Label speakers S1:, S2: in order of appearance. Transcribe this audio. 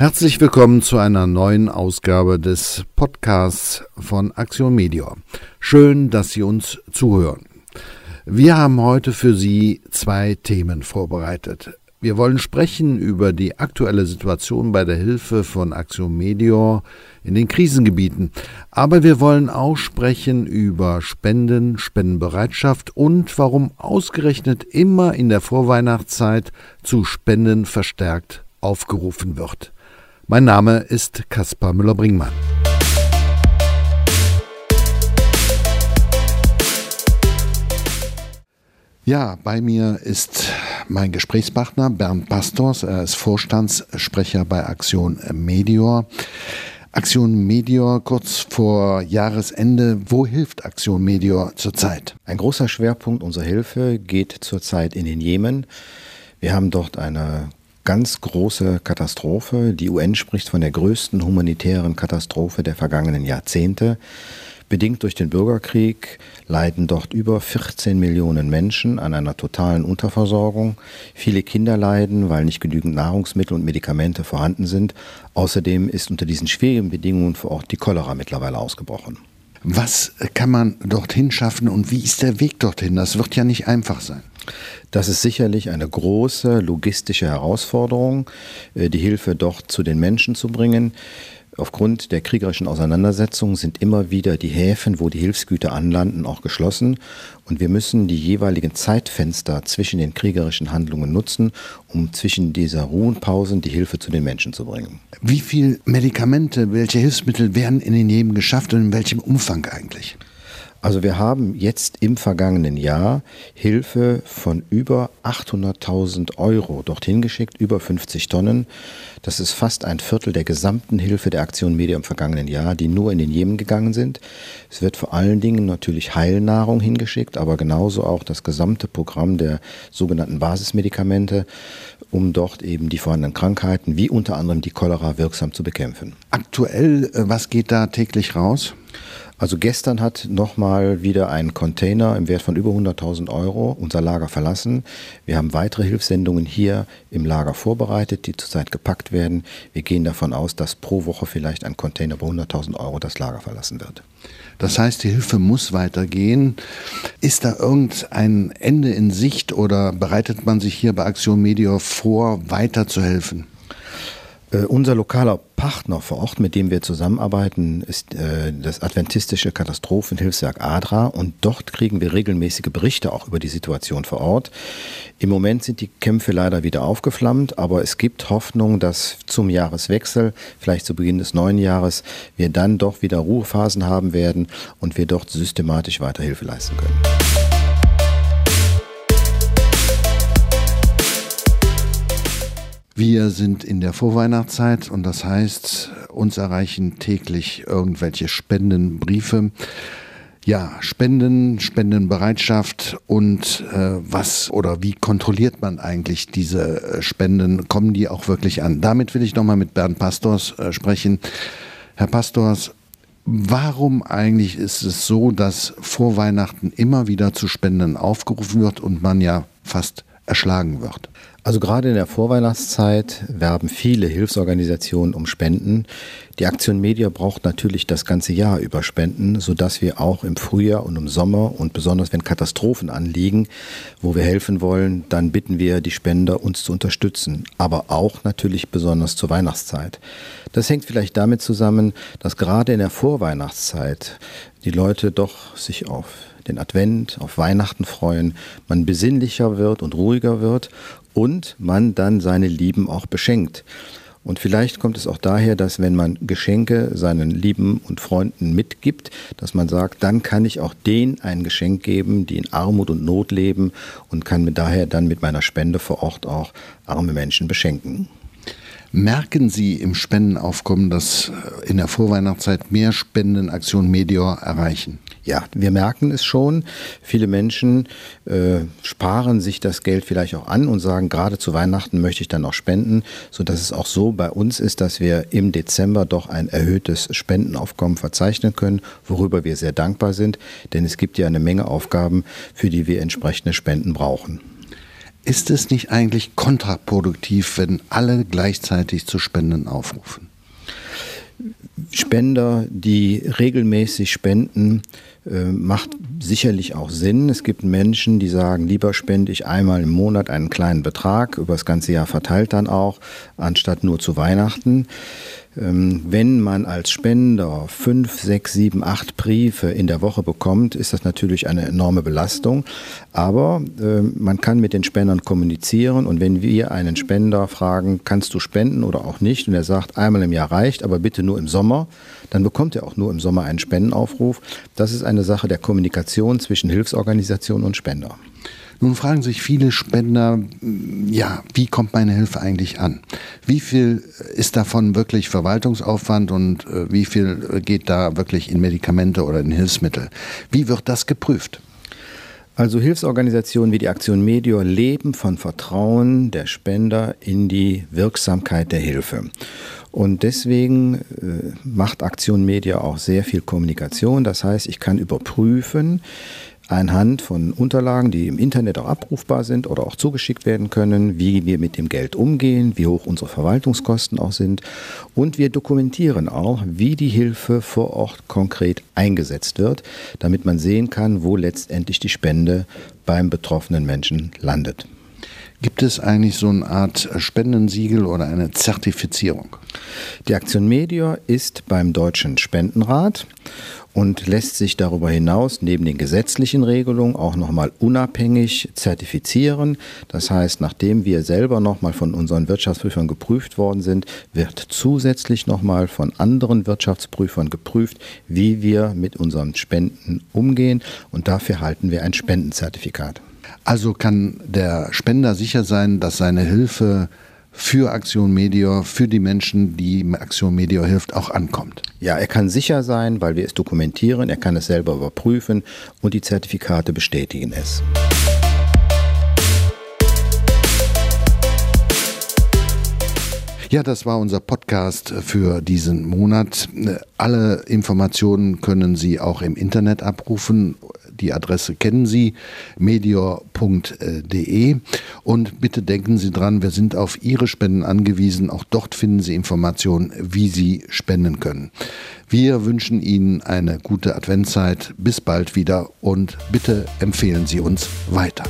S1: Herzlich willkommen zu einer neuen Ausgabe des Podcasts von Axiom Media. Schön, dass Sie uns zuhören. Wir haben heute für Sie zwei Themen vorbereitet. Wir wollen sprechen über die aktuelle Situation bei der Hilfe von Axiom Media in den Krisengebieten. Aber wir wollen auch sprechen über Spenden, Spendenbereitschaft und warum ausgerechnet immer in der Vorweihnachtszeit zu Spenden verstärkt aufgerufen wird. Mein Name ist Kaspar Müller-Bringmann. Ja, bei mir ist mein Gesprächspartner Bernd Pastors. Er ist Vorstandssprecher bei Aktion Medior. Aktion Medior kurz vor Jahresende. Wo hilft Aktion Medior zurzeit?
S2: Ein großer Schwerpunkt unserer Hilfe geht zurzeit in den Jemen. Wir haben dort eine ganz große Katastrophe. Die UN spricht von der größten humanitären Katastrophe der vergangenen Jahrzehnte. Bedingt durch den Bürgerkrieg leiden dort über 14 Millionen Menschen an einer totalen Unterversorgung. Viele Kinder leiden, weil nicht genügend Nahrungsmittel und Medikamente vorhanden sind. Außerdem ist unter diesen schwierigen Bedingungen vor Ort die Cholera mittlerweile ausgebrochen.
S1: Was kann man dorthin schaffen und wie ist der Weg dorthin? Das wird ja nicht einfach sein.
S2: Das ist sicherlich eine große logistische Herausforderung, äh, die Hilfe dort zu den Menschen zu bringen. Aufgrund der kriegerischen Auseinandersetzungen sind immer wieder die Häfen, wo die Hilfsgüter anlanden, auch geschlossen. Und wir müssen die jeweiligen Zeitfenster zwischen den kriegerischen Handlungen nutzen, um zwischen dieser Ruhenpausen die Hilfe zu den Menschen zu bringen.
S1: Wie viele Medikamente, welche Hilfsmittel werden in den Jemen geschafft und in welchem Umfang eigentlich?
S2: Also wir haben jetzt im vergangenen Jahr Hilfe von über 800.000 Euro dorthin geschickt, über 50 Tonnen. Das ist fast ein Viertel der gesamten Hilfe der Aktion Media im vergangenen Jahr, die nur in den Jemen gegangen sind. Es wird vor allen Dingen natürlich Heilnahrung hingeschickt, aber genauso auch das gesamte Programm der sogenannten Basismedikamente, um dort eben die vorhandenen Krankheiten wie unter anderem die Cholera wirksam zu bekämpfen.
S1: Aktuell, äh, was geht da täglich raus?
S2: Also gestern hat nochmal wieder ein Container im Wert von über 100.000 Euro unser Lager verlassen. Wir haben weitere Hilfssendungen hier im Lager vorbereitet, die zurzeit gepackt werden. Wir gehen davon aus, dass pro Woche vielleicht ein Container bei 100.000 Euro das Lager verlassen wird.
S1: Das heißt, die Hilfe muss weitergehen. Ist da irgendein Ende in Sicht oder bereitet man sich hier bei Aktion Media vor, weiter zu helfen?
S2: Äh, unser lokaler Partner vor Ort, mit dem wir zusammenarbeiten, ist äh, das Adventistische Katastrophenhilfswerk ADRA und dort kriegen wir regelmäßige Berichte auch über die Situation vor Ort. Im Moment sind die Kämpfe leider wieder aufgeflammt, aber es gibt Hoffnung, dass zum Jahreswechsel, vielleicht zu Beginn des neuen Jahres, wir dann doch wieder Ruhephasen haben werden und wir dort systematisch weiter Hilfe leisten können.
S1: Wir sind in der Vorweihnachtszeit und das heißt, uns erreichen täglich irgendwelche Spendenbriefe. Ja, Spenden, Spendenbereitschaft und äh, was oder wie kontrolliert man eigentlich diese äh, Spenden? Kommen die auch wirklich an? Damit will ich nochmal mit Bernd Pastors äh, sprechen. Herr Pastors, Warum eigentlich ist es so, dass vor Weihnachten immer wieder zu Spenden aufgerufen wird und man ja fast erschlagen wird?
S2: Also gerade in der Vorweihnachtszeit werben viele Hilfsorganisationen um Spenden. Die Aktion Media braucht natürlich das ganze Jahr über Spenden, sodass wir auch im Frühjahr und im Sommer und besonders wenn Katastrophen anliegen, wo wir helfen wollen, dann bitten wir die Spender, uns zu unterstützen. Aber auch natürlich besonders zur Weihnachtszeit. Das hängt vielleicht damit zusammen, dass gerade in der Vorweihnachtszeit die Leute doch sich auf den Advent, auf Weihnachten freuen, man besinnlicher wird und ruhiger wird und man dann seine Lieben auch beschenkt. Und vielleicht kommt es auch daher, dass wenn man Geschenke seinen Lieben und Freunden mitgibt, dass man sagt, dann kann ich auch denen ein Geschenk geben, die in Armut und Not leben und kann mir daher dann mit meiner Spende vor Ort auch arme Menschen beschenken.
S1: Merken Sie im Spendenaufkommen, dass in der Vorweihnachtszeit mehr Spendenaktionen Medior erreichen?
S2: Ja, wir merken es schon. Viele Menschen äh, sparen sich das Geld vielleicht auch an und sagen, gerade zu Weihnachten möchte ich dann auch spenden, sodass es auch so bei uns ist, dass wir im Dezember doch ein erhöhtes Spendenaufkommen verzeichnen können, worüber wir sehr dankbar sind, denn es gibt ja eine Menge Aufgaben, für die wir entsprechende Spenden brauchen.
S1: Ist es nicht eigentlich kontraproduktiv, wenn alle gleichzeitig zu Spenden aufrufen?
S2: Spender, die regelmäßig spenden, äh, macht sicherlich auch Sinn. Es gibt Menschen, die sagen, lieber spende ich einmal im Monat einen kleinen Betrag, über das ganze Jahr verteilt dann auch, anstatt nur zu Weihnachten. Ähm, wenn man als Spender fünf, sechs, sieben, acht Briefe in der Woche bekommt, ist das natürlich eine enorme Belastung. Aber äh, man kann mit den Spendern kommunizieren und wenn wir einen Spender fragen, kannst du spenden oder auch nicht, und er sagt, einmal im Jahr reicht, aber bitte nur im Sommer, dann bekommt er auch nur im Sommer einen Spendenaufruf. Das ist eine Sache der Kommunikation zwischen Hilfsorganisation und Spender.
S1: Nun fragen sich viele Spender, ja, wie kommt meine Hilfe eigentlich an? Wie viel ist davon wirklich Verwaltungsaufwand und äh, wie viel geht da wirklich in Medikamente oder in Hilfsmittel? Wie wird das geprüft?
S2: Also Hilfsorganisationen wie die Aktion Medior leben von Vertrauen der Spender in die Wirksamkeit der Hilfe. Und deswegen äh, macht Aktion Media auch sehr viel Kommunikation. Das heißt, ich kann überprüfen, anhand von Unterlagen, die im Internet auch abrufbar sind oder auch zugeschickt werden können, wie wir mit dem Geld umgehen, wie hoch unsere Verwaltungskosten auch sind. Und wir dokumentieren auch, wie die Hilfe vor Ort konkret eingesetzt wird, damit man sehen kann, wo letztendlich die Spende beim betroffenen Menschen landet.
S1: Gibt es eigentlich so eine Art Spendensiegel oder eine Zertifizierung?
S2: Die Aktion Medior ist beim Deutschen Spendenrat und lässt sich darüber hinaus neben den gesetzlichen Regelungen auch nochmal unabhängig zertifizieren. Das heißt, nachdem wir selber nochmal von unseren Wirtschaftsprüfern geprüft worden sind, wird zusätzlich nochmal von anderen Wirtschaftsprüfern geprüft, wie wir mit unseren Spenden umgehen und dafür halten wir ein Spendenzertifikat.
S1: Also kann der Spender sicher sein, dass seine Hilfe für Aktion Medior, für die Menschen, die Aktion Medior hilft, auch ankommt.
S2: Ja, er kann sicher sein, weil wir es dokumentieren, er kann es selber überprüfen und die Zertifikate bestätigen es.
S1: Ja, das war unser Podcast für diesen Monat. Alle Informationen können Sie auch im Internet abrufen die Adresse kennen Sie, medior.de. Und bitte denken Sie dran, wir sind auf Ihre Spenden angewiesen. Auch dort finden Sie Informationen, wie Sie spenden können. Wir wünschen Ihnen eine gute Adventszeit. Bis bald wieder und bitte empfehlen Sie uns weiter.